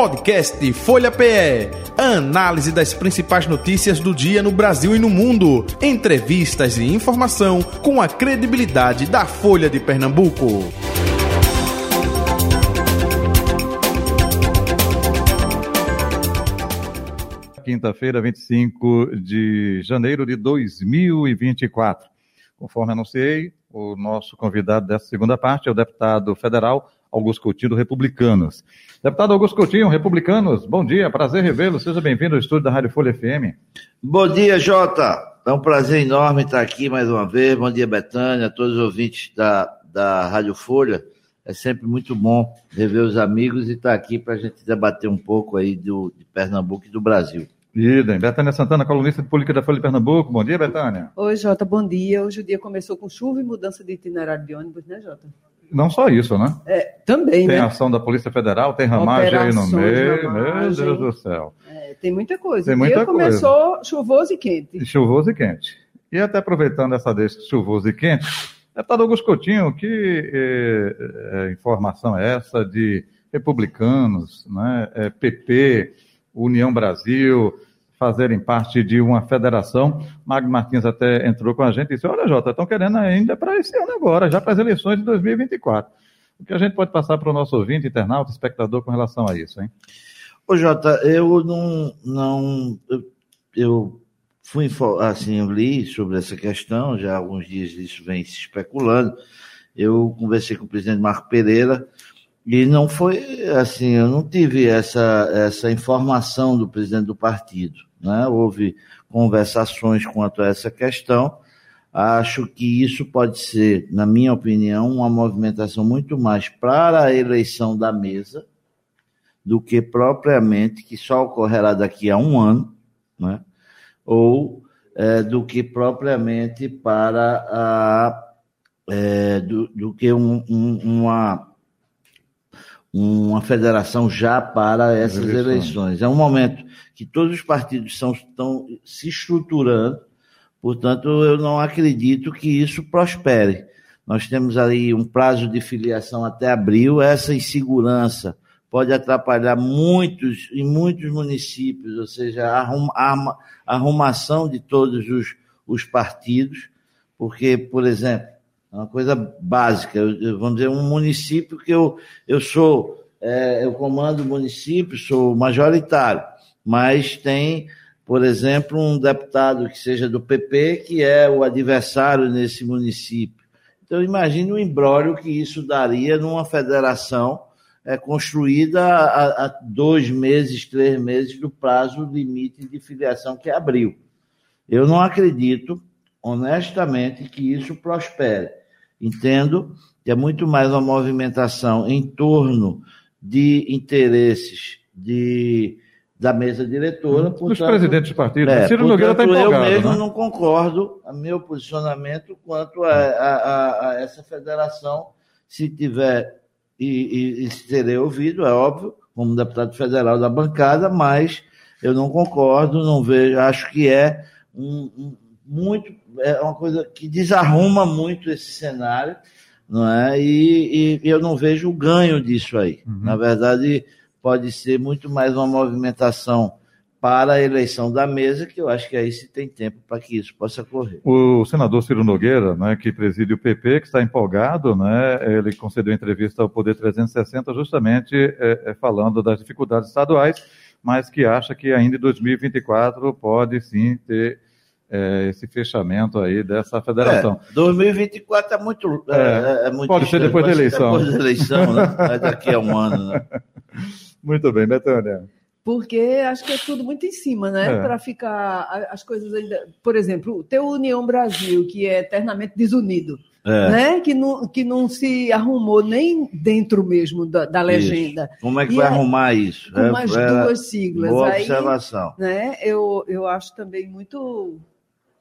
Podcast Folha PE. Análise das principais notícias do dia no Brasil e no mundo. Entrevistas e informação com a credibilidade da Folha de Pernambuco. Quinta-feira, 25 de janeiro de 2024. Conforme anunciei, o nosso convidado dessa segunda parte é o deputado federal Augusto Coutinho, do Republicanos. Deputado Augusto Coutinho, Republicanos, bom dia, prazer revê-lo. Seja bem-vindo ao estúdio da Rádio Folha FM. Bom dia, Jota. É um prazer enorme estar aqui mais uma vez. Bom dia, Betânia, a todos os ouvintes da, da Rádio Folha. É sempre muito bom rever os amigos e estar aqui para a gente debater um pouco aí do, de Pernambuco e do Brasil. Idem. Betânia Santana, colunista de política da Folha de Pernambuco. Bom dia, Betânia. Oi, Jota, bom dia. Hoje o dia começou com chuva e mudança de itinerário de ônibus, né, Jota? Não só isso, né? É, também, tem né? ação da Polícia Federal, tem ramagem aí no meio. Ramagem. Meu Deus do céu. É, tem muita coisa. Tem o muita dia começou chuvoso e quente. Chuvoso e quente. E até aproveitando essa deixa chuvoso e quente, deputado Augusto Coutinho, que eh, eh, informação é essa de republicanos, né, eh, PP, União Brasil, fazerem parte de uma federação. Magno Martins até entrou com a gente e disse: Olha, Jota, estão querendo ainda para esse ano agora, já para as eleições de 2024. O que a gente pode passar para o nosso ouvinte, internauta, espectador com relação a isso, hein? Ô, Jota, eu não. não eu, fui assim, eu li sobre essa questão, já há alguns dias isso vem se especulando. Eu conversei com o presidente Marco Pereira e não foi assim, eu não tive essa, essa informação do presidente do partido. Né? Houve conversações quanto a essa questão. Acho que isso pode ser, na minha opinião, uma movimentação muito mais para a eleição da mesa do que propriamente, que só ocorrerá daqui a um ano, né? ou é, do que propriamente para a. É, do, do, que um, um, uma uma federação já para essas eleições. eleições. É um momento que todos os partidos são, estão se estruturando, portanto, eu não acredito que isso prospere. Nós temos aí um prazo de filiação até abril, essa insegurança pode atrapalhar muitos, em muitos municípios, ou seja, a arrumação de todos os, os partidos, porque, por exemplo, é uma coisa básica. Eu, vamos dizer, um município que eu, eu sou, é, eu comando o município, sou majoritário, mas tem, por exemplo, um deputado que seja do PP, que é o adversário nesse município. Então, imagine o embrólio que isso daria numa federação é, construída há, há dois meses, três meses do prazo limite de filiação que abriu. Eu não acredito, honestamente, que isso prospere. Entendo que é muito mais uma movimentação em torno de interesses de, da mesa diretora. Dos presidentes de partido. É, Ciro Nogueira está empolgado. Eu mesmo né? não concordo meu posicionamento quanto a, a, a, a essa federação, se tiver e, e, e serei ouvido, é óbvio, como deputado federal da bancada, mas eu não concordo, não vejo, acho que é um, um muito é uma coisa que desarruma muito esse cenário, não é? E, e eu não vejo o ganho disso aí. Uhum. Na verdade, pode ser muito mais uma movimentação para a eleição da mesa, que eu acho que aí se tem tempo para que isso possa ocorrer. O senador Ciro Nogueira, né, que preside o PP, que está empolgado, né, ele concedeu entrevista ao Poder 360 justamente é, é, falando das dificuldades estaduais, mas que acha que ainda em 2024 pode sim ter é, esse fechamento aí dessa federação. É, 2024 é muito. É, é, é muito pode ser depois da eleição. Depois da eleição, né? Daqui a um ano, né? Muito bem, Betânia. Porque acho que é tudo muito em cima, né? É. Para ficar as coisas ainda. Por exemplo, ter o União Brasil, que é eternamente desunido. É. Né? Que, não, que não se arrumou nem dentro mesmo da, da legenda. Isso. Como é que e vai arrumar isso? Com mais duas siglas. Boa Aí, observação. Né, eu, eu acho também muito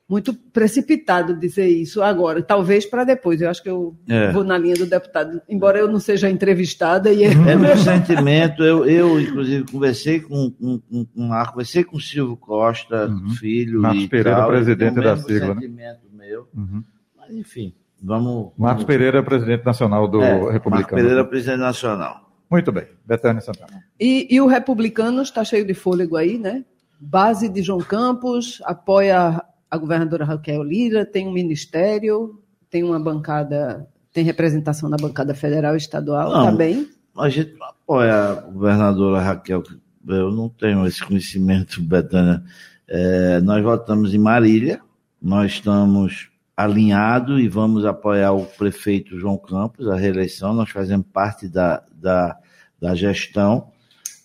muito precipitado dizer isso agora, talvez para depois. Eu acho que eu é. vou na linha do deputado, embora eu não seja entrevistada. E... É meu sentimento. Eu, eu inclusive, conversei com, com, com, com conversei com o Silvio Costa, uhum. filho. Marcos Pereira, tal, presidente da sigla. Né? sentimento né? meu. Uhum. Mas, enfim, vamos. Marcos vamos... Pereira, presidente nacional do é, Republicano. Marcos Pereira, presidente nacional. Muito bem, Betânia Santana. E, e o republicano está cheio de fôlego aí, né? Base de João Campos, apoia a governadora Raquel Lira, tem um ministério, tem uma bancada, tem representação na bancada federal e estadual, tá bem? A gente apoia a governadora Raquel, eu não tenho esse conhecimento, Betânia. É, nós votamos em Marília, nós estamos alinhados e vamos apoiar o prefeito João Campos, a reeleição, nós fazemos parte da, da, da gestão.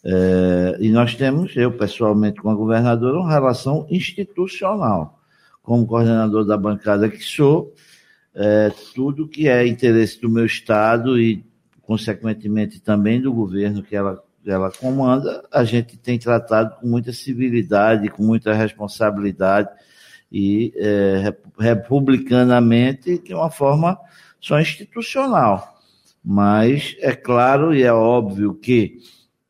É, e nós temos, eu pessoalmente com a governadora, uma relação institucional. Como coordenador da bancada que sou, é, tudo que é interesse do meu Estado e, consequentemente, também do governo que ela, ela comanda, a gente tem tratado com muita civilidade, com muita responsabilidade e é, republicanamente de uma forma só institucional. Mas é claro e é óbvio que,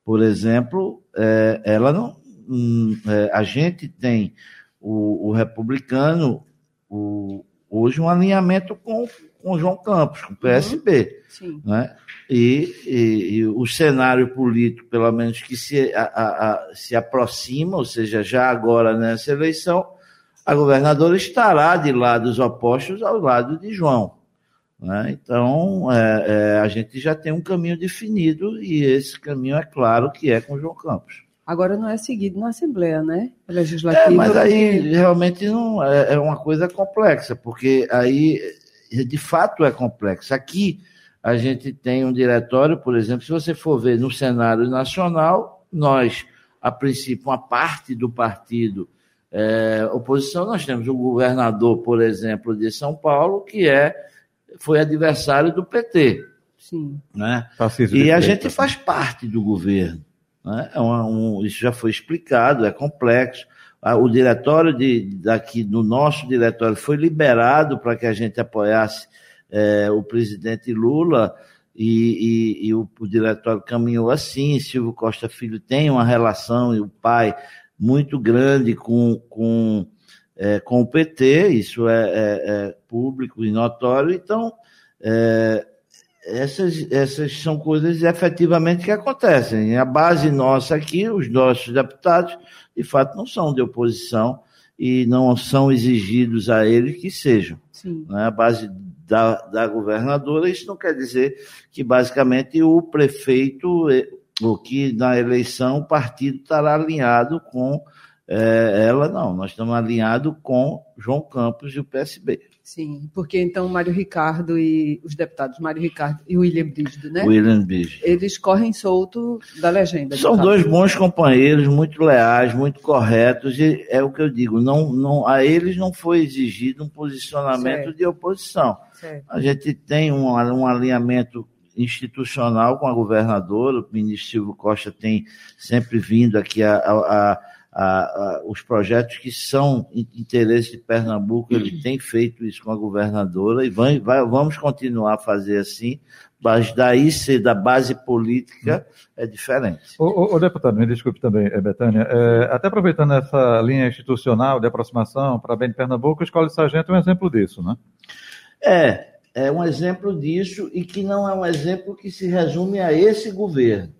por exemplo, é, ela não. Hum, é, a gente tem o, o republicano o, hoje um alinhamento com com João Campos, com o PSB. Uhum. Né? E, e, e, o cenário político, pelo menos que se, a, a, se aproxima, ou seja, já agora nessa eleição, a governadora estará de lados opostos ao lado de João. Né? Então, é, é, a gente já tem um caminho definido e esse caminho é claro que é com João Campos. Agora não é seguido na Assembleia, né? Legislativa. É, mas aí realmente não é, é uma coisa complexa, porque aí de fato é complexo. Aqui a gente tem um diretório, por exemplo, se você for ver no cenário nacional, nós, a princípio, uma parte do partido é, oposição, nós temos o governador, por exemplo, de São Paulo, que é foi adversário do PT. Sim. Né? E a gente faz parte do governo. Né? É um, isso já foi explicado, é complexo. O diretório de, daqui, no nosso diretório, foi liberado para que a gente apoiasse é, o presidente Lula. E, e, e o, o, diretório caminhou assim. Silvio Costa Filho tem uma relação, e o pai muito grande com, com, é, com o PT, isso é, é, é público e notório, então é, essas, essas são coisas efetivamente que acontecem. A base nossa aqui, os nossos deputados, de fato, não são de oposição e não são exigidos a eles que sejam. Né? A base da, da governadora, isso não quer dizer que basicamente o prefeito o que na eleição o partido estará alinhado com é, ela, não. Nós estamos alinhados com João Campos e o PSB. Sim, porque então Mário Ricardo e os deputados Mário Ricardo e William Brígido, né? William Brígido. Eles correm solto da legenda. São dois bons companheiros, muito leais, muito corretos, e é o que eu digo, não, não, a eles não foi exigido um posicionamento certo. de oposição. Certo. A gente tem um, um alinhamento institucional com a governadora, o ministro Silvio Costa tem sempre vindo aqui a, a, a, a os projetos que são interesse de Pernambuco, ele tem feito isso com a governadora e vai, vai, vamos continuar a fazer assim, mas daí ser da base política é diferente. O, o, o deputado, me desculpe também, eh, Betânia, é, até aproveitando essa linha institucional de aproximação para bem de Pernambuco, a Escola de Sargento é um exemplo disso, né? É, é um exemplo disso e que não é um exemplo que se resume a esse governo.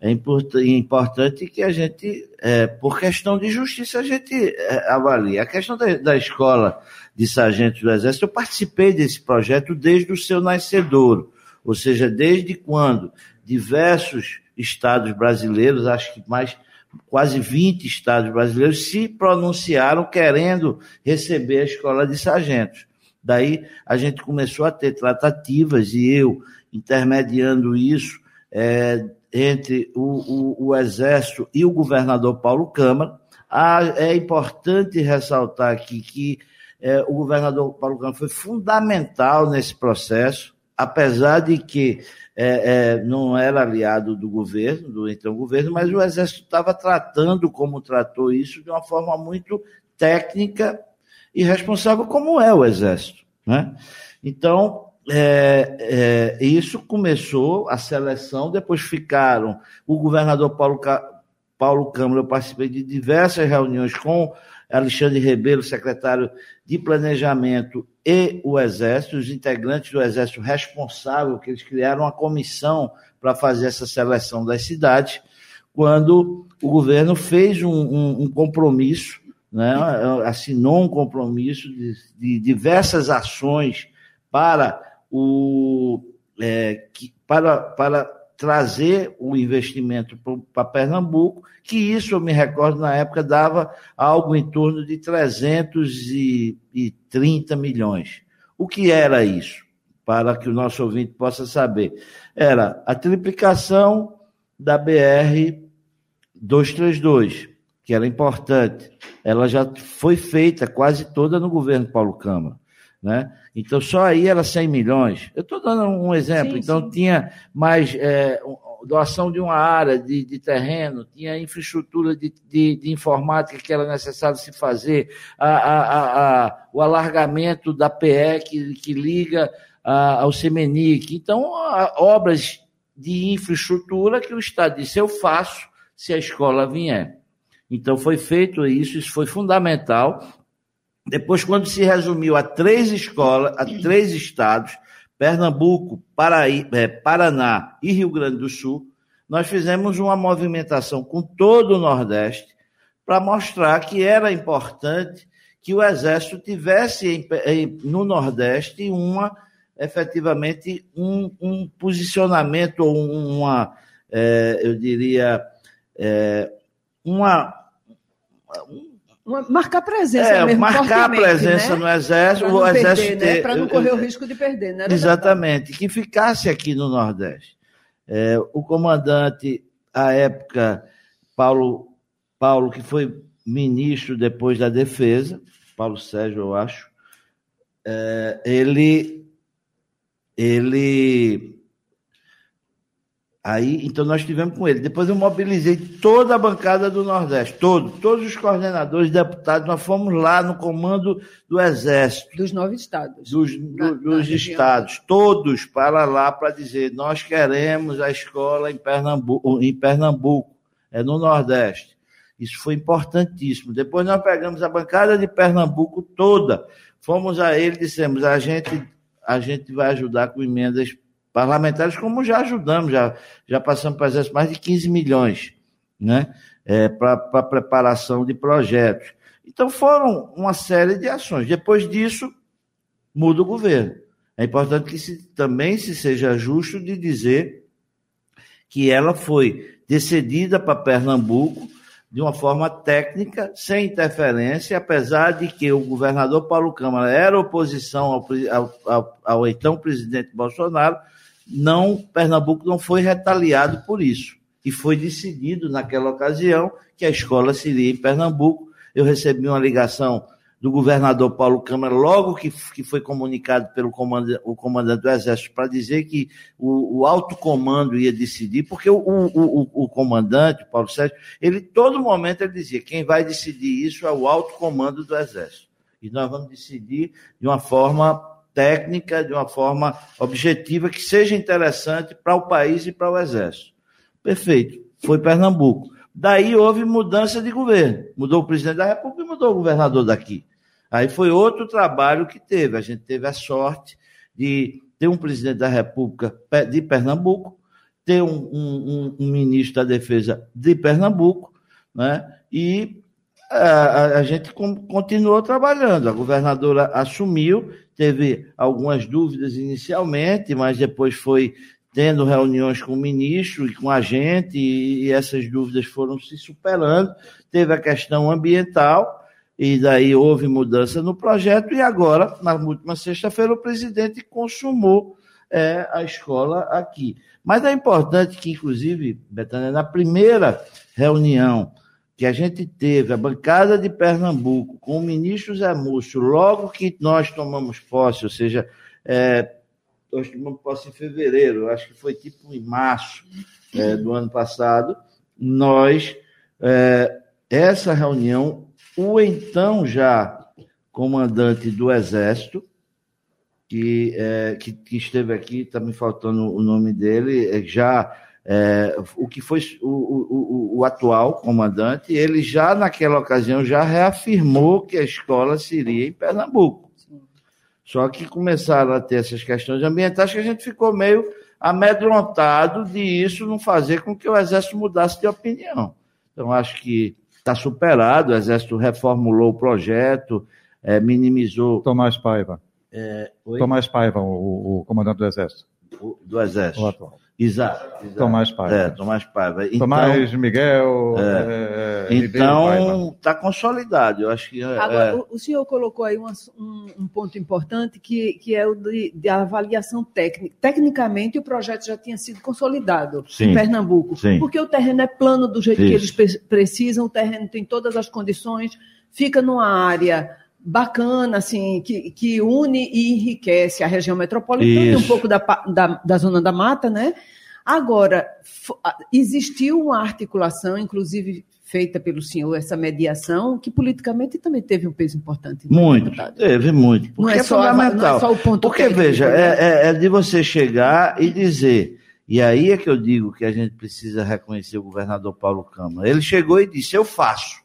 É importante que a gente, é, por questão de justiça, a gente é, avalie. A questão da, da, escola de sargentos do Exército, eu participei desse projeto desde o seu nascedouro, ou seja, desde quando diversos estados brasileiros, acho que mais quase 20 estados brasileiros, se pronunciaram querendo receber a escola de sargentos. Daí a gente começou a ter tratativas e eu intermediando isso é, entre o, o, o, Exército e o governador Paulo Câmara. Ah, é importante ressaltar aqui que é, o governador Paulo Câmara foi fundamental nesse processo, apesar de que é, é, não era aliado do governo, do então governo, mas o Exército estava tratando como tratou isso de uma forma muito técnica e responsável como é o Exército. Né? Então, é, é, isso começou a seleção, depois ficaram o governador Paulo, Paulo Câmara, eu participei de diversas reuniões com Alexandre Rebelo, secretário de Planejamento e o Exército, os integrantes do Exército responsável, que eles criaram uma comissão para fazer essa seleção das cidades, quando o governo fez um, um, um compromisso, né, assinou um compromisso de, de diversas ações para o é, que, para, para trazer o investimento para Pernambuco, que isso eu me recordo na época dava algo em torno de 330 milhões. O que era isso? Para que o nosso ouvinte possa saber. Era a triplicação da BR 232, que era importante. Ela já foi feita quase toda no governo Paulo Câmara. Né? Então, só aí era 100 milhões. Eu estou dando um exemplo. Sim, então, sim. tinha mais é, doação de uma área de, de terreno, tinha infraestrutura de, de, de, informática que era necessário se fazer, a, a, a, o alargamento da PE que, que liga ao Semenic. Então, obras de infraestrutura que o Estado disse: eu faço se a escola vier. Então, foi feito isso, isso foi fundamental depois, quando se resumiu a três escolas, a três estados, Pernambuco, Paraí, é, Paraná e Rio Grande do Sul, nós fizemos uma movimentação com todo o Nordeste para mostrar que era importante que o Exército tivesse em, em, no Nordeste uma efetivamente um, um posicionamento ou uma, é, eu diria, é, uma, marcar presença é, mesmo, marcar presença né? no exército, o exército né? para não correr o risco de perder, né? Exatamente, que ficasse aqui no Nordeste. É, o comandante, à época, Paulo, Paulo, que foi ministro depois da Defesa, Paulo Sérgio, eu acho, é, ele, ele Aí, então nós tivemos com ele. Depois eu mobilizei toda a bancada do Nordeste, todo, todos os coordenadores, deputados, nós fomos lá no comando do Exército. Dos nove estados. Dos, na, dos estados, região. todos para lá para dizer, nós queremos a escola em Pernambuco, em Pernambuco, é no Nordeste. Isso foi importantíssimo. Depois nós pegamos a bancada de Pernambuco toda, fomos a ele e dissemos, a gente, a gente vai ajudar com emendas parlamentares, como já ajudamos, já, já passamos para exército mais de 15 milhões né, é, para preparação de projetos. Então foram uma série de ações. Depois disso, muda o governo. É importante que se, também se seja justo de dizer que ela foi decidida para Pernambuco de uma forma técnica, sem interferência, apesar de que o governador Paulo Câmara era oposição ao, ao, ao então presidente Bolsonaro, não Pernambuco não foi retaliado por isso. E foi decidido naquela ocasião que a escola seria em Pernambuco. Eu recebi uma ligação do governador Paulo Câmara, logo que, que foi comunicado pelo comandante, o comandante do Exército, para dizer que o, o alto comando ia decidir, porque o, o, o, o comandante, Paulo Sérgio, ele todo momento ele dizia: quem vai decidir isso é o alto comando do Exército. E nós vamos decidir de uma forma técnica, de uma forma objetiva, que seja interessante para o país e para o Exército. Perfeito. Foi Pernambuco. Daí houve mudança de governo. Mudou o presidente da República e mudou o governador daqui. Aí foi outro trabalho que teve. A gente teve a sorte de ter um presidente da República de Pernambuco, ter um, um, um ministro da Defesa de Pernambuco, né? e a, a, gente continuou trabalhando. A governadora assumiu, teve algumas dúvidas inicialmente, mas depois foi tendo reuniões com o ministro e com a gente, e, e essas dúvidas foram se superando. Teve a questão ambiental, e daí houve mudança no projeto, e agora, na última sexta-feira, o presidente consumou é, a escola aqui. Mas é importante que, inclusive, Betânia, na primeira reunião que a gente teve a bancada de Pernambuco com o ministro Zé Múcio, logo que nós tomamos posse, ou seja, é, nós tomamos posse em fevereiro, acho que foi tipo em março é, do ano passado, nós, é, essa reunião, o então já comandante do Exército, que, é, que, que esteve aqui, está me faltando o nome dele, é, já é, o que foi o, o, o, atual comandante, ele já naquela ocasião já reafirmou que a escola seria em Pernambuco. Só que começaram a ter essas questões ambientais que a gente ficou meio amedrontado de isso não fazer com que o Exército mudasse de opinião. Então, acho que está superado, o Exército reformulou o projeto, é, minimizou. Tomás Paiva. É, Tomás Paiva, o, o, comandante do Exército. O, do Exército. O atual. Exato, exato. Tomás Paiva. É, Tomás Paiva. Então, Tomás Miguel. É, é, então, está consolidado. Eu acho que. É, Agora, o, o, senhor colocou aí um, um, um, ponto importante que, que é o de, de, avaliação técnica. Tecnicamente, o projeto já tinha sido consolidado sim, em Pernambuco. Sim. Porque o terreno é plano do jeito Isso. que eles precisam, o terreno tem todas as condições, fica numa área bacana, assim, que, que une e enriquece a região metropolitana e um pouco da, da, da zona da mata, né? Agora, existiu uma articulação, inclusive feita pelo senhor, essa mediação, que politicamente também teve um peso importante. Né, muito, deputado? teve muito. Porque não é, é só, fundamental. Não é só o ponto Porque, técnico, veja, né? é, é, é de você chegar e dizer, e aí é que eu digo que a gente precisa reconhecer o governador Paulo Câmara. Ele chegou e disse, eu faço.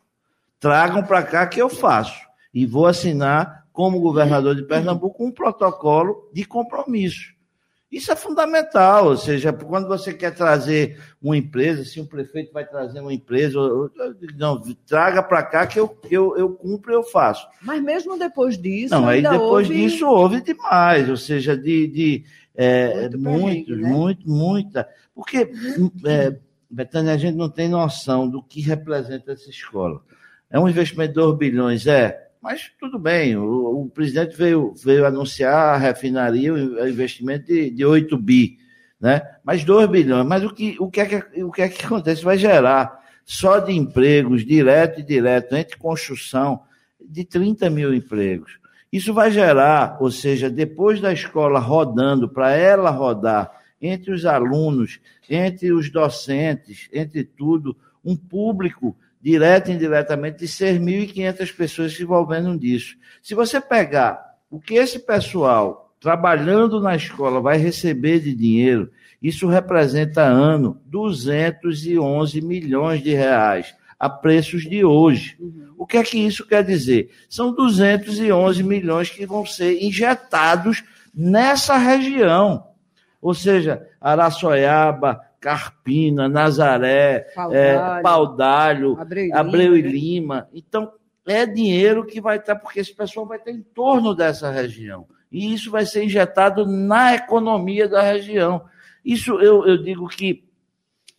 Tragam para cá que eu faço e vou assinar, como governador de Pernambuco, um protocolo de compromisso. Isso é fundamental, ou seja, quando você quer trazer uma empresa, se um prefeito vai trazer uma empresa, não, traga para cá que eu, eu, eu cumpro e eu faço. Mas mesmo depois disso. Não, aí depois houve... disso houve demais, ou seja, de, de é, muito, muito, né? muito, muita. Porque, é, Betânia, a gente não tem noção do que representa essa escola. É um investimento de 2 bilhões, é. Mas tudo bem, o, o, presidente veio, veio anunciar a refinaria, o investimento de, de 8 bi, né? Mas 2 bilhões. Mas o que, o, que é que, o que é que acontece? Vai gerar só de empregos, direto e direto, entre construção, de 30 mil empregos. Isso vai gerar, ou seja, depois da escola rodando, para ela rodar, entre os alunos, entre os docentes, entre tudo, um público direta e indiretamente, de 6.500 pessoas se envolvendo nisso. Se você pegar o que esse pessoal trabalhando na escola vai receber de dinheiro, isso representa ano 211 milhões de reais a preços de hoje. Uhum. O que é que isso quer dizer? São 211 milhões que vão ser injetados nessa região. Ou seja, Araçoiaba, Carpina, Nazaré, Paudalho, é, Paudalho Abreu, Abreu, e Lima. Então, é dinheiro que vai estar, porque esse pessoal vai estar em torno dessa região. E isso vai ser injetado na economia da região. Isso eu, eu digo que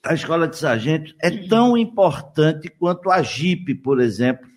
a escola de sargento é tão importante quanto a JIP, por exemplo,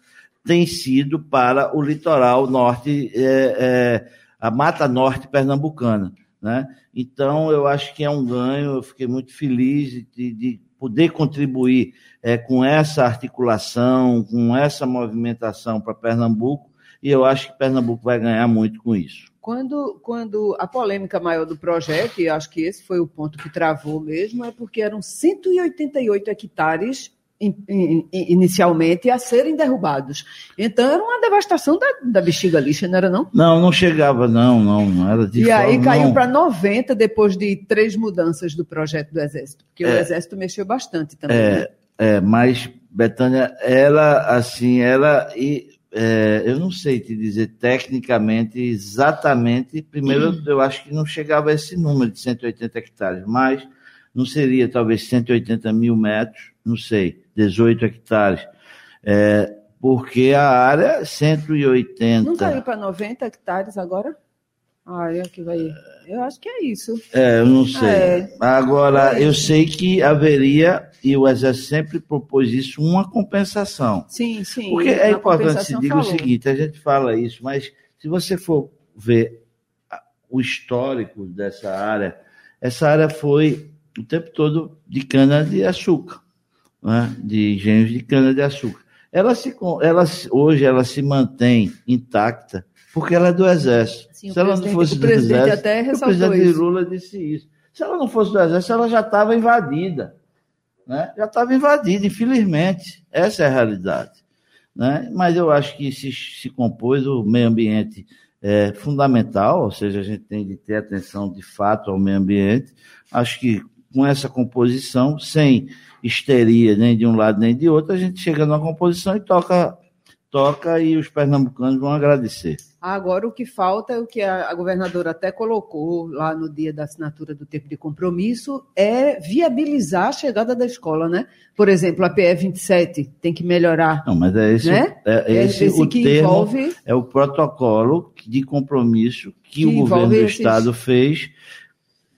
tem sido para o litoral norte, é, é, a Mata Norte pernambucana. Né? Então, eu acho que é um ganho, eu fiquei muito feliz de, de poder contribuir é, com essa articulação, com essa movimentação para Pernambuco, e eu acho que Pernambuco vai ganhar muito com isso. Quando, quando a polêmica maior do projeto, e acho que esse foi o ponto que travou mesmo, é porque eram 188 hectares inicialmente a serem derrubados. Então era uma devastação da, da bexiga lixa, não era não? Não, não chegava não, não, não era de E forma, aí caiu para 90 depois de três mudanças do projeto do Exército, porque é, o Exército mexeu bastante também. É, né? é mas Betânia, ela assim, ela e é, eu não sei te dizer tecnicamente exatamente. Primeiro, uhum. eu acho que não chegava a esse número de 180 hectares, mas não seria talvez 180 mil metros, não sei 18 hectares. É, porque a área 180. Não caiu para 90 hectares agora? Ah, é que vai. Eu acho que é isso. É, eu não sei. É. Agora, é eu sei que haveria, e o Exército sempre propôs isso, uma compensação. Sim, sim. Porque é importante se diga o seguinte: a gente fala isso, mas se você for ver o histórico dessa área, essa área foi o tempo todo de cana-de-açúcar né, de engenhos de cana-de-açúcar. Ela, se, ela hoje ela se mantém intacta porque ela é do Exército. Sim, se ela não fosse do Exército, até o presidente isso. Lula disse isso. Se ela não fosse do Exército, ela já estava invadida. Né? Já estava invadida, infelizmente. Essa é a realidade. Né? Mas eu acho que se, se compôs o meio ambiente é fundamental, ou seja, a gente tem de ter atenção de fato ao meio ambiente. Acho que com essa composição, sem histeria nem de um lado nem de outro, a gente chega numa composição e toca, toca e os pernambucanos vão agradecer. Agora, o que falta é o que a, governadora até colocou lá no dia da assinatura do tempo de compromisso, é viabilizar a chegada da escola, né? Por exemplo, a PE 27 tem que melhorar. Não, mas é esse, né? é, é esse, esse o que termo, envolve... é o protocolo de compromisso que, que o governo do esses... estado fez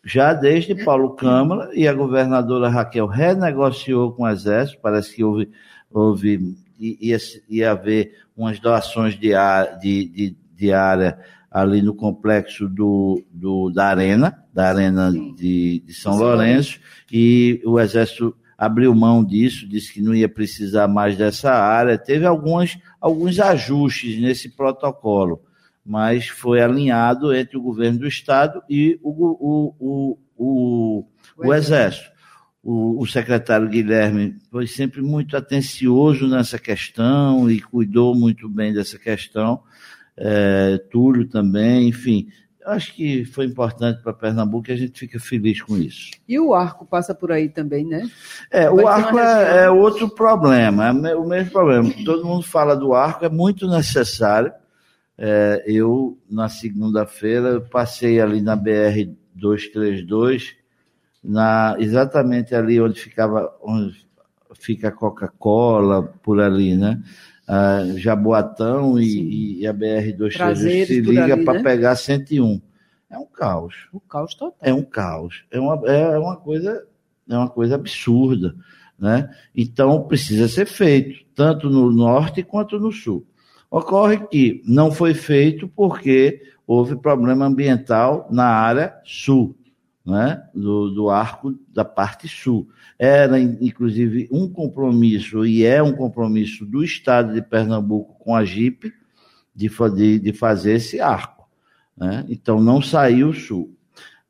já desde Paulo Câmara e a governadora Raquel renegociou com o Exército, parece que houve, houve ia, ia haver umas doações de, de, de, de área ali no complexo do, do, da Arena, da Arena de, de São Sim. Lourenço, e o Exército abriu mão disso, disse que não ia precisar mais dessa área. Teve algumas, alguns ajustes nesse protocolo mas foi alinhado entre o governo do Estado e o, o, o, o, Exército. O, o, secretário Guilherme foi sempre muito atencioso nessa questão e cuidou muito bem dessa questão. É, Túlio também, enfim. Acho que foi importante para Pernambuco e a gente fica feliz com isso. E o arco passa por aí também, né? É, Vai o arco é, é, outro problema, é o mesmo problema. Todo mundo fala do arco, é muito necessário é, eu, na segunda-feira, passei ali na BR 232, na, exatamente ali onde ficava, onde fica a Coca-Cola, por ali, né? Ah, Jaboatão e, e, a BR 232 se liga para né? pegar 101. É um caos. O caos total. É um caos. É uma, é uma coisa é uma coisa absurda, né? Então precisa ser feito tanto no norte quanto no sul. Ocorre que não foi feito porque houve problema ambiental na área sul, né? do, do arco da parte sul. Era, inclusive, um compromisso, e é um compromisso do Estado de Pernambuco com a JIP, de, de, de fazer esse arco. Né? Então, não saiu sul.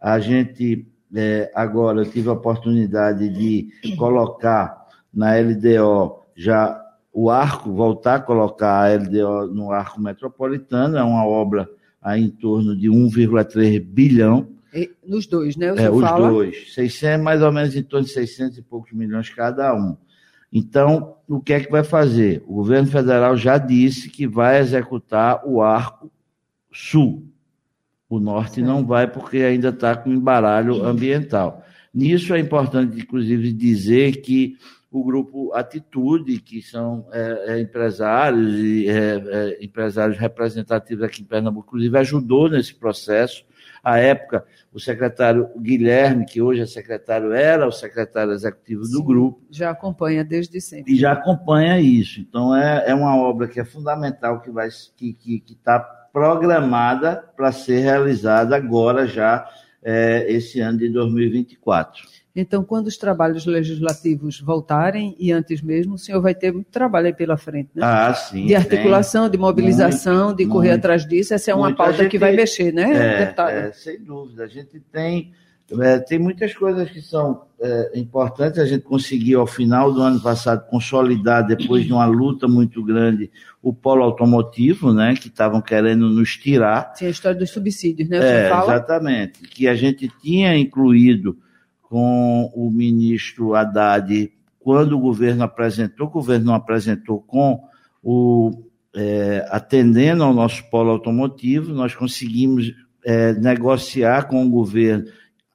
A gente, é, agora, tive a oportunidade de colocar na LDO já o arco, voltar a colocar a LDO no arco metropolitano, é uma obra aí em torno de 1,3 bilhão. E, nos dois, né? é, os fala... dois. 600, mais ou menos em torno de 600 e poucos milhões cada um. Então, o que é que vai fazer? O governo federal já disse que vai executar o arco sul. O norte não vai, porque ainda está com embaralho ambiental. Nisso é importante, inclusive, dizer que o grupo Atitude, que são é, é, empresários e é, é, empresários representativos aqui em Pernambuco, inclusive ajudou nesse processo. À época, o secretário Guilherme, que hoje é secretário, era o secretário executivo do Sim, grupo. Já acompanha desde sempre. E já acompanha isso. Então, é, é uma obra que é fundamental, que está que, que, que tá programada para ser realizada agora já, é, esse ano de 2024. Então, quando os trabalhos legislativos voltarem, e antes mesmo, o senhor vai ter muito trabalho aí pela frente, né? Ah, sim. De articulação, tem. de mobilização, muito, de correr muito, atrás disso. Essa é uma pauta gente, que vai mexer, né, é, deputado? É, sem dúvida. A gente tem, é, tem muitas coisas que são é, importantes. A gente conseguiu, ao final do ano passado, consolidar, depois de uma luta muito grande, o polo automotivo, né, que estavam querendo nos tirar. Sim, a história dos subsídios, né? É, exatamente. Que a gente tinha incluído com o ministro Haddad, quando o governo apresentou, o governo não apresentou com o é, atendendo ao nosso polo automotivo, nós conseguimos é, negociar com o governo,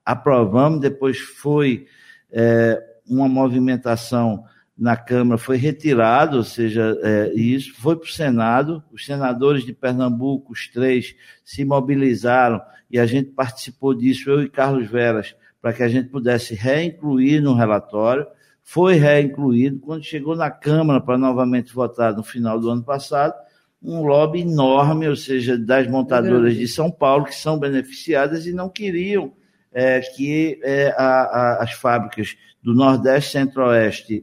aprovamos, depois foi é, uma movimentação na Câmara, foi retirado, ou seja, é, isso foi para o Senado, os senadores de Pernambuco, os três, se mobilizaram e a gente participou disso, eu e Carlos Veras, para que a gente pudesse reincluir no relatório. Foi reincluído. Quando chegou na Câmara para novamente votar no final do ano passado, um lobby enorme, ou seja, das montadoras de São Paulo, que são beneficiadas e não queriam é, que é, a, a, as fábricas do Nordeste, Centro-Oeste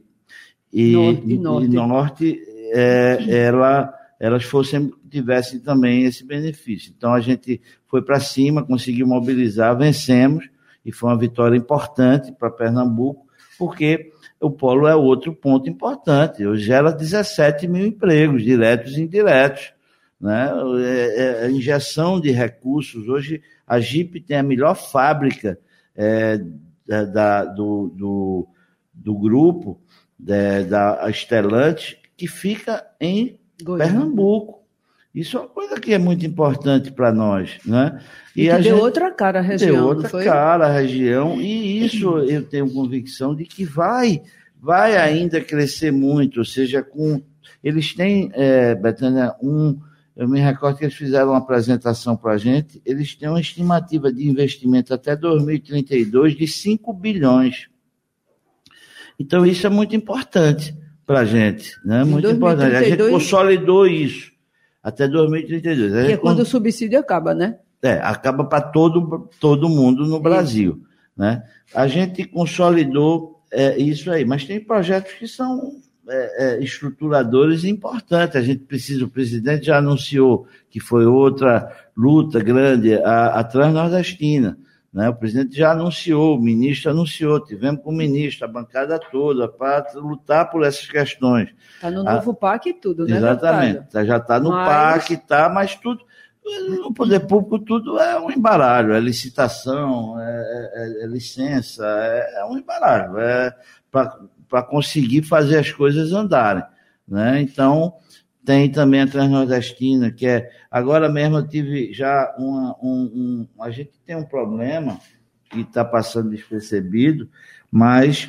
e Norte, e Norte, e norte é, ela, elas fossem tivessem também esse benefício. Então a gente foi para cima, conseguiu mobilizar, vencemos e foi uma vitória importante para Pernambuco, porque o polo é outro ponto importante. Hoje gera 17 mil empregos, diretos e indiretos. Né? É, é, a injeção de recursos. Hoje a Jeep tem a melhor fábrica é, da, da do, do, do, grupo da, da Estelante, que fica em Goiânia. Pernambuco. Isso é uma coisa que é muito importante para nós, né? E, e a deu gente, outra cara à região, deu outra foi? cara à região e isso eu tenho convicção de que vai, vai ainda crescer muito, ou seja, com eles têm, é, Betânia, um, eu me recordo que eles fizeram uma apresentação para a gente, eles têm uma estimativa de investimento até 2032 de 5 bilhões. Então isso é muito importante para a gente, né? Muito 2032, importante. A gente consolidou isso até 2032. Que é quando o subsídio acaba, né? É, acaba para todo, todo mundo no Brasil. Né? A gente consolidou é, isso aí, mas tem projetos que são é, é, estruturadores importantes. A gente precisa, o presidente já anunciou que foi outra luta grande, a, a Transnordestina. Né? O presidente já anunciou, o ministro anunciou, tivemos com o ministro, a bancada toda, para lutar por essas questões. Está no novo a... PAC e tudo, né? Exatamente, deputado? já está no mas... PAC, tá, mas tudo. No poder público, tudo é um embaralho, é licitação, é, é, é licença, é, é, um embaralho, é para conseguir fazer as coisas andarem. Né? Então, tem também a Transnordestina, que é. Agora mesmo eu tive já uma, um, um A gente tem um problema que está passando despercebido, mas,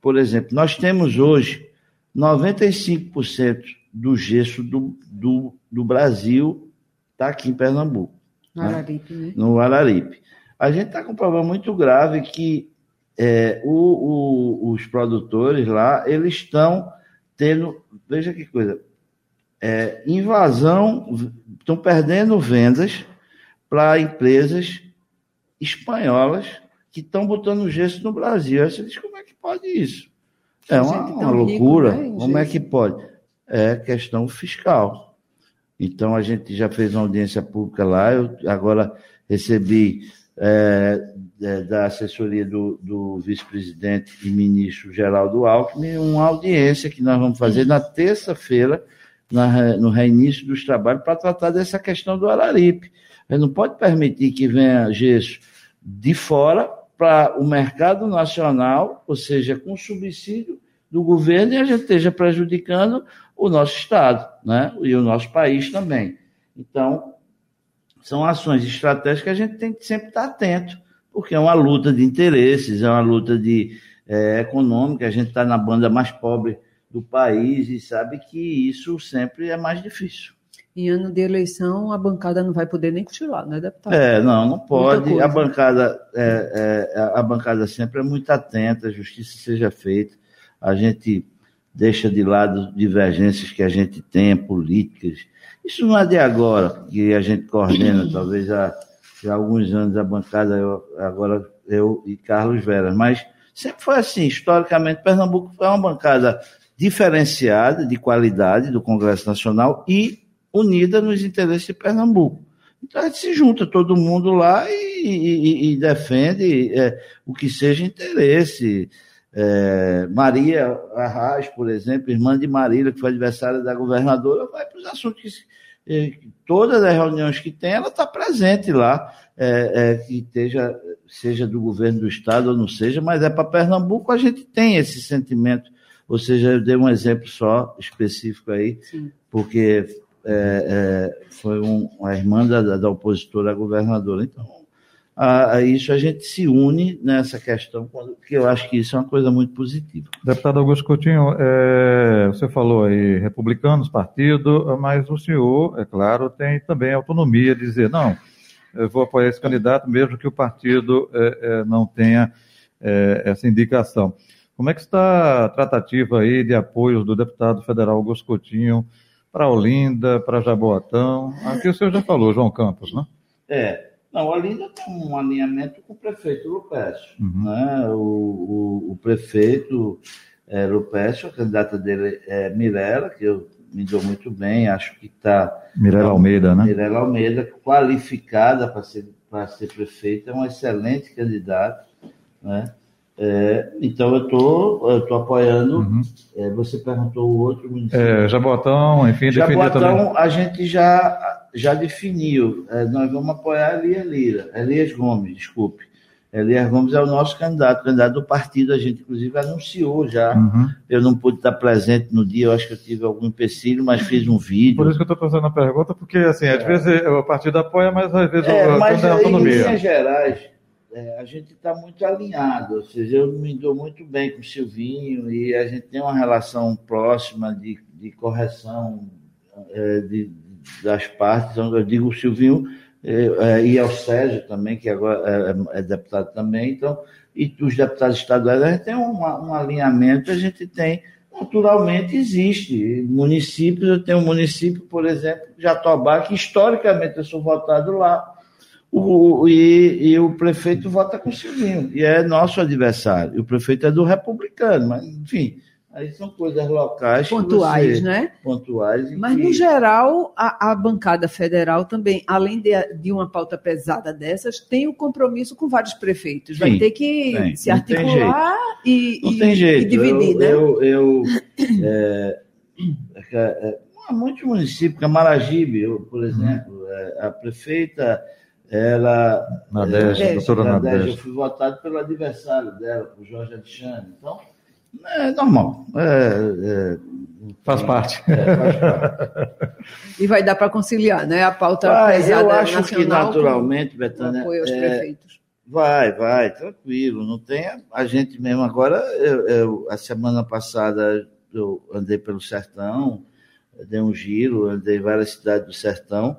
por exemplo, nós temos hoje 95% do gesso do, do, do Brasil está aqui em Pernambuco. No né? Araripe, né? No Araripe. A gente está com um problema muito grave que é, o, o, os produtores lá, eles estão tendo. Veja que coisa é, invasão, estão perdendo vendas para empresas espanholas que estão botando gesso no Brasil. Aí você diz, como é que pode isso? É uma, uma loucura. Rico, né, como é que pode? É questão fiscal. Então, a gente já fez uma audiência pública lá, eu agora recebi é, é, da assessoria do, do vice-presidente e ministro Geraldo Alckmin uma audiência que nós vamos fazer na terça-feira, na, no reinício dos trabalhos para tratar dessa questão do Araripe. A gente não pode permitir que venha gesso de fora para o mercado nacional, ou seja, com subsídio do governo, e a gente esteja prejudicando o nosso Estado né? e o nosso país também. Então, são ações estratégicas que a gente tem que sempre estar atento, porque é uma luta de interesses, é uma luta de, é, econômica, a gente está na banda mais pobre do país e sabe que isso sempre é mais difícil. Em ano de eleição, a bancada não vai poder nem cochilar, né, deputado? É, não, não pode. A bancada, é, é, a bancada sempre é muito atenta, a justiça seja feita. A gente deixa de lado divergências que a gente tem, políticas. Isso não é de agora, que a gente coordena, talvez há, há alguns anos a bancada, eu, agora eu e Carlos Veras, mas sempre foi assim, historicamente, Pernambuco foi uma bancada diferenciada, de qualidade do Congresso Nacional e unida nos interesses de Pernambuco. Então a gente se junta todo mundo lá e, e, e defende é, o que seja interesse. É, Maria Arraes, por exemplo, irmã de Marília, que foi adversária da governadora, vai para os assuntos que é, todas as reuniões que tem, ela está presente lá, é, é, que esteja, seja do governo do estado ou não seja, mas é para Pernambuco, a gente tem esse sentimento ou seja, eu dei um exemplo só específico aí, Sim. porque é, é, foi um, uma irmã da, da opositora à governadora. Então, a, a, isso a gente se une nessa questão, que eu acho que isso é uma coisa muito positiva. Deputado Augusto Coutinho, é, você falou aí republicanos, partido, mas o senhor, é claro, tem também autonomia de dizer, não, eu vou apoiar esse candidato, mesmo que o partido é, é, não tenha é, essa indicação. Como é que está a tratativa aí de apoio do deputado federal Augusto Coutinho para Olinda, para Jaboatão? Aqui o senhor já falou, João Campos, né? É, não, Olinda tem um alinhamento com o prefeito Lupécio. Uhum. Né? O, o, o, prefeito é, Lupécio, a candidata dele é Mirella, que eu me dou muito bem, acho que está... Mirella Almeida, né? Mirella Almeida, qualificada para ser, para ser prefeita, é um excelente candidato, né? É, então eu tô, estou apoiando. Uhum. É, você perguntou o outro município. É, Jabotão, enfim, Jabotão a gente já, já definiu. É, nós vamos apoiar a Elias Lira, Elias Gomes, desculpe. Elias Gomes é o nosso candidato, candidato do partido. A gente, inclusive, anunciou já. Uhum. Eu não pude estar presente no dia, eu acho que eu tive algum empecilho, mas fiz um vídeo. Por isso que eu estou fazendo a pergunta, porque, assim, às é. vezes o partido apoia, mas às vezes é, o mas, a autonomia. Em linhas gerais, é, a gente está muito alinhado, ou seja, eu me dou muito bem com o Silvinho e a gente tem uma relação próxima de, de correção é, de, das partes. Então, eu digo o Silvinho é, é, e ao Sérgio também, que agora é, é, deputado também, então, e os deputados estaduais, a gente tem um, um alinhamento, a gente tem, naturalmente existe. Municípios, eu tenho um município, por exemplo, Jatobá, que historicamente eu sou votado lá, o, e, e, o prefeito vota com o Silvinho, e é nosso adversário. O prefeito é do republicano, mas, enfim, aí são coisas locais. Pontuais, você, né? Pontuais. Mas, que... no geral, a, a, bancada federal também, além de, de, uma pauta pesada dessas, tem o um compromisso com vários prefeitos. Vai Sim, ter que tem, se articular e, não tem jeito. e dividir, eu, né? Eu, eu é, é, é, muitos municípios, Camaragibe, eu, por exemplo, é, a prefeita ela. Nadege, é, doutora Nadege, Nadege. Eu fui votado pelo adversário dela, o Jorge Alexandre. Então, é normal. É, é, faz, parte. É, faz parte. e vai dar para conciliar, né? A pauta vai, pesada Eu acho que naturalmente, Betânia. Apoio aos é, prefeitos. Vai, vai, tranquilo. Não tem a gente mesmo. Agora, eu, eu, a semana passada eu andei pelo sertão, dei um giro, andei em várias cidades do sertão.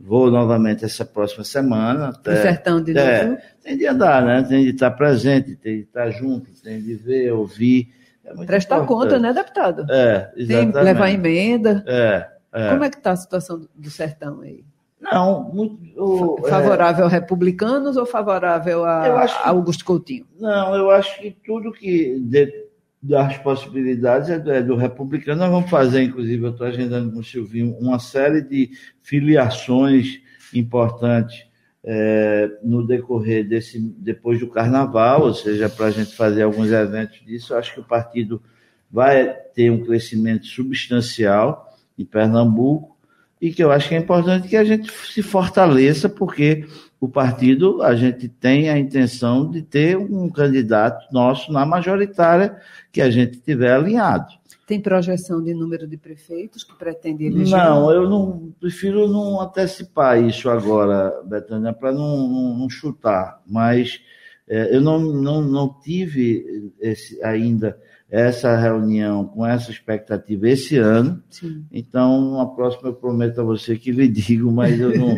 Vou novamente essa próxima semana. Até, o sertão de é, novo? tem de andar, né? Tem de estar presente, tem de estar junto, tem de ver, ouvir. É Prestar importante. conta, né, deputado? É, exatamente. Tem levar emenda. É, é. Como é que está a situação do sertão aí? Não, muito. O, favorável é... a republicanos ou favorável a, que, a Augusto Coutinho? Não, eu acho que tudo que de, das possibilidades é do, é do, republicano. Nós vamos fazer, inclusive, eu estou agendando com o Silvinho, uma série de filiações importantes é, no decorrer desse, depois do carnaval, ou seja, para a gente fazer alguns eventos disso. Eu acho que o partido vai ter um crescimento substancial em Pernambuco e que eu acho que é importante que a gente se fortaleça, porque o partido, a gente tem a intenção de ter um candidato nosso na majoritária que a gente tiver alinhado. Tem projeção de número de prefeitos que pretende eleger? Não, eu não prefiro não antecipar isso agora, Betânia, para não, não, não, chutar. Mas é, eu não, não, não tive esse, ainda essa reunião com essa expectativa esse ano. Sim. Então, a próxima eu prometo a você que lhe digo, mas eu não.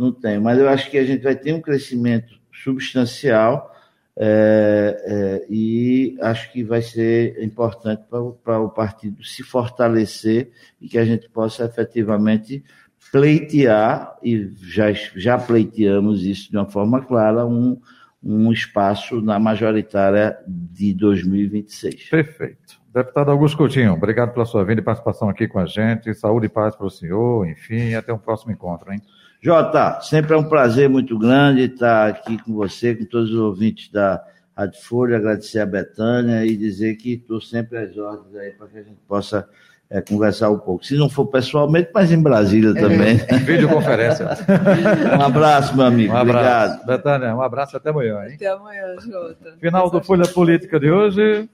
Não tem. Mas eu acho que a gente vai ter um crescimento substancial é, é, e acho que vai ser importante para o partido se fortalecer e que a gente possa efetivamente pleitear, e já, já pleiteamos isso de uma forma clara, um, um espaço na majoritária de 2026. Perfeito. Deputado Augusto Coutinho, obrigado pela sua vinda e participação aqui com a gente. Saúde e paz para o senhor, enfim, até um próximo encontro, hein? Jota, sempre é um prazer muito grande estar aqui com você, com todos os ouvintes da Rádio Folha, agradecer a Betânia e dizer que estou sempre às ordens aí para que a gente possa é, conversar um pouco. Se não for pessoalmente, mas em Brasília também. É. Videoconferência. um abraço, meu amigo. Um abraço. Obrigado. Betânia, um abraço até amanhã. Hein? Até amanhã, Jota. Final do Folha Política de hoje.